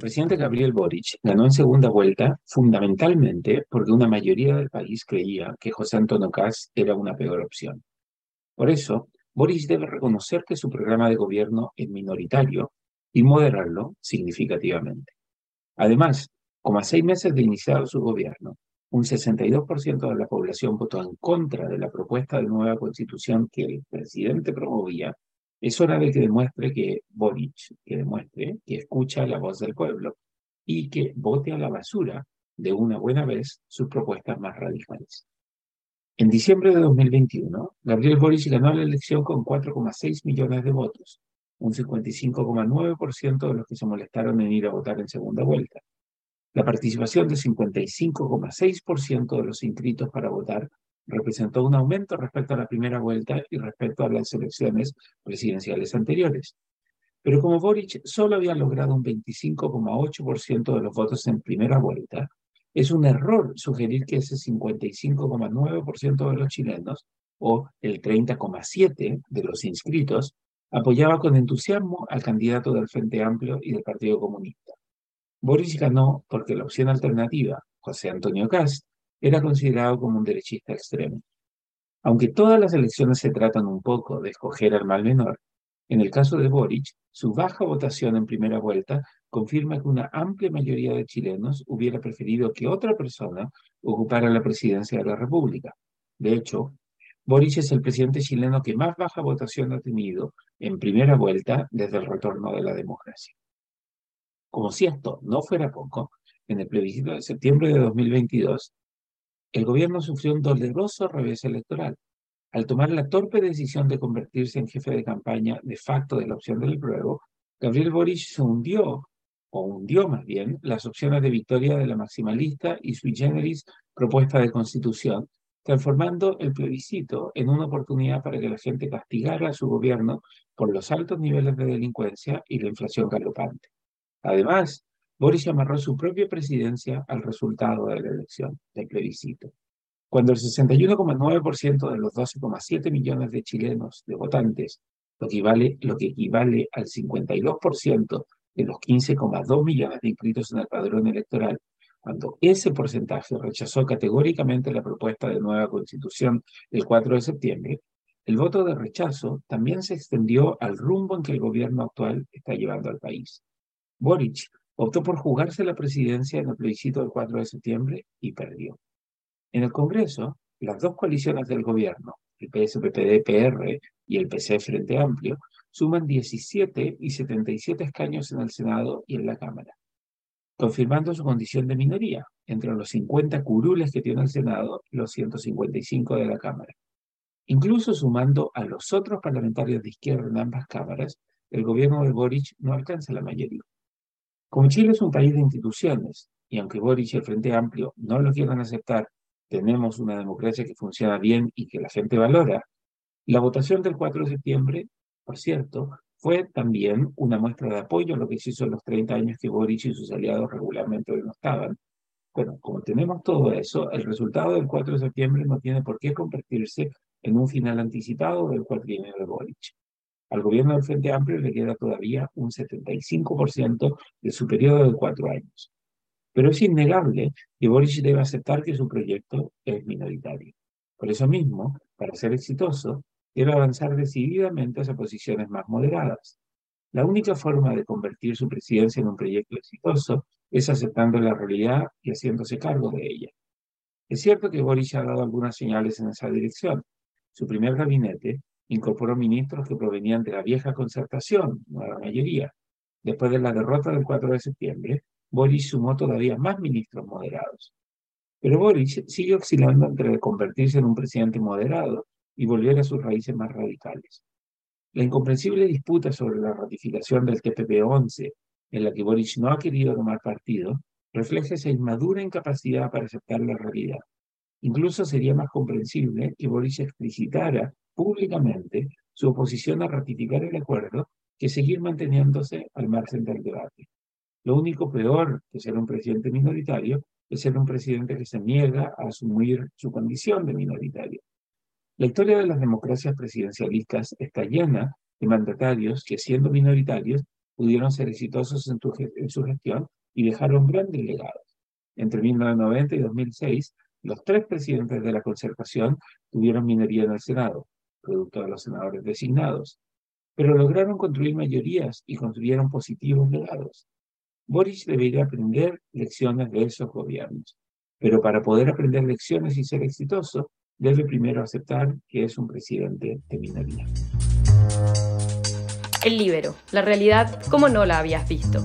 presidente Gabriel Boric ganó en segunda vuelta fundamentalmente porque una mayoría del país creía que José Antonio Caz era una peor opción. Por eso, Boric debe reconocer que su programa de gobierno es minoritario y moderarlo significativamente. Además, como a seis meses de iniciado su gobierno, un 62% de la población votó en contra de la propuesta de nueva constitución que el presidente promovía es hora de que demuestre que Boric, que demuestre que escucha la voz del pueblo y que vote a la basura de una buena vez sus propuestas más radicales. En diciembre de 2021, Gabriel Boric ganó la elección con 4,6 millones de votos, un 55,9% de los que se molestaron en ir a votar en segunda vuelta. La participación de 55,6% de los inscritos para votar representó un aumento respecto a la primera vuelta y respecto a las elecciones presidenciales anteriores. Pero como Boric solo había logrado un 25,8% de los votos en primera vuelta, es un error sugerir que ese 55,9% de los chilenos, o el 30,7% de los inscritos, apoyaba con entusiasmo al candidato del Frente Amplio y del Partido Comunista. Boric ganó porque la opción alternativa, José Antonio Cast, era considerado como un derechista extremo. Aunque todas las elecciones se tratan un poco de escoger al mal menor, en el caso de Boric, su baja votación en primera vuelta confirma que una amplia mayoría de chilenos hubiera preferido que otra persona ocupara la presidencia de la República. De hecho, Boric es el presidente chileno que más baja votación ha tenido en primera vuelta desde el retorno de la democracia. Como si esto no fuera poco, en el plebiscito de septiembre de 2022, el gobierno sufrió un doloroso revés electoral. Al tomar la torpe decisión de convertirse en jefe de campaña de facto de la opción del pruebo, Gabriel Boric se hundió, o hundió más bien, las opciones de victoria de la maximalista y sui generis propuesta de constitución, transformando el plebiscito en una oportunidad para que la gente castigara a su gobierno por los altos niveles de delincuencia y la inflación galopante. Además, Boris amarró su propia presidencia al resultado de la elección, del plebiscito. Cuando el 61,9% de los 12,7 millones de chilenos, de votantes, lo que, lo que equivale al 52% de los 15,2 millones de inscritos en el padrón electoral, cuando ese porcentaje rechazó categóricamente la propuesta de nueva constitución el 4 de septiembre, el voto de rechazo también se extendió al rumbo en que el gobierno actual está llevando al país. Boric optó por jugarse la presidencia en el plebiscito del 4 de septiembre y perdió. En el Congreso, las dos coaliciones del gobierno, el PSPPD-PR y el PC Frente Amplio, suman 17 y 77 escaños en el Senado y en la Cámara, confirmando su condición de minoría entre los 50 curules que tiene el Senado y los 155 de la Cámara. Incluso sumando a los otros parlamentarios de izquierda en ambas cámaras, el gobierno de Boric no alcanza la mayoría. Como Chile es un país de instituciones, y aunque Boric y el Frente Amplio no lo quieran aceptar, tenemos una democracia que funciona bien y que la gente valora, la votación del 4 de septiembre, por cierto, fue también una muestra de apoyo a lo que se hizo en los 30 años que Boric y sus aliados regularmente no estaban. Bueno, como tenemos todo eso, el resultado del 4 de septiembre no tiene por qué convertirse en un final anticipado del cuatrienio de Boric. Al gobierno del Frente Amplio le queda todavía un 75% de su periodo de cuatro años. Pero es innegable que Boris debe aceptar que su proyecto es minoritario. Por eso mismo, para ser exitoso, debe avanzar decididamente hacia posiciones más moderadas. La única forma de convertir su presidencia en un proyecto exitoso es aceptando la realidad y haciéndose cargo de ella. Es cierto que Boris ha dado algunas señales en esa dirección. Su primer gabinete incorporó ministros que provenían de la vieja concertación, la mayoría. Después de la derrota del 4 de septiembre, Boris sumó todavía más ministros moderados. Pero Boris sigue oscilando entre convertirse en un presidente moderado y volver a sus raíces más radicales. La incomprensible disputa sobre la ratificación del TPP-11, en la que Boris no ha querido tomar partido, refleja esa inmadura incapacidad para aceptar la realidad. Incluso sería más comprensible que Boris explicitara públicamente su oposición a ratificar el acuerdo que seguir manteniéndose al margen del debate. Lo único peor que ser un presidente minoritario es ser un presidente que se niega a asumir su condición de minoritario. La historia de las democracias presidencialistas está llena de mandatarios que, siendo minoritarios, pudieron ser exitosos en, en su gestión y dejaron grandes legados. Entre 1990 y 2006, los tres presidentes de la concertación tuvieron minoría en el Senado, producto de los senadores designados, pero lograron construir mayorías y construyeron positivos legados. Boris debería aprender lecciones de esos gobiernos, pero para poder aprender lecciones y ser exitoso, debe primero aceptar que es un presidente de minoría. El libero, la realidad como no la habías visto.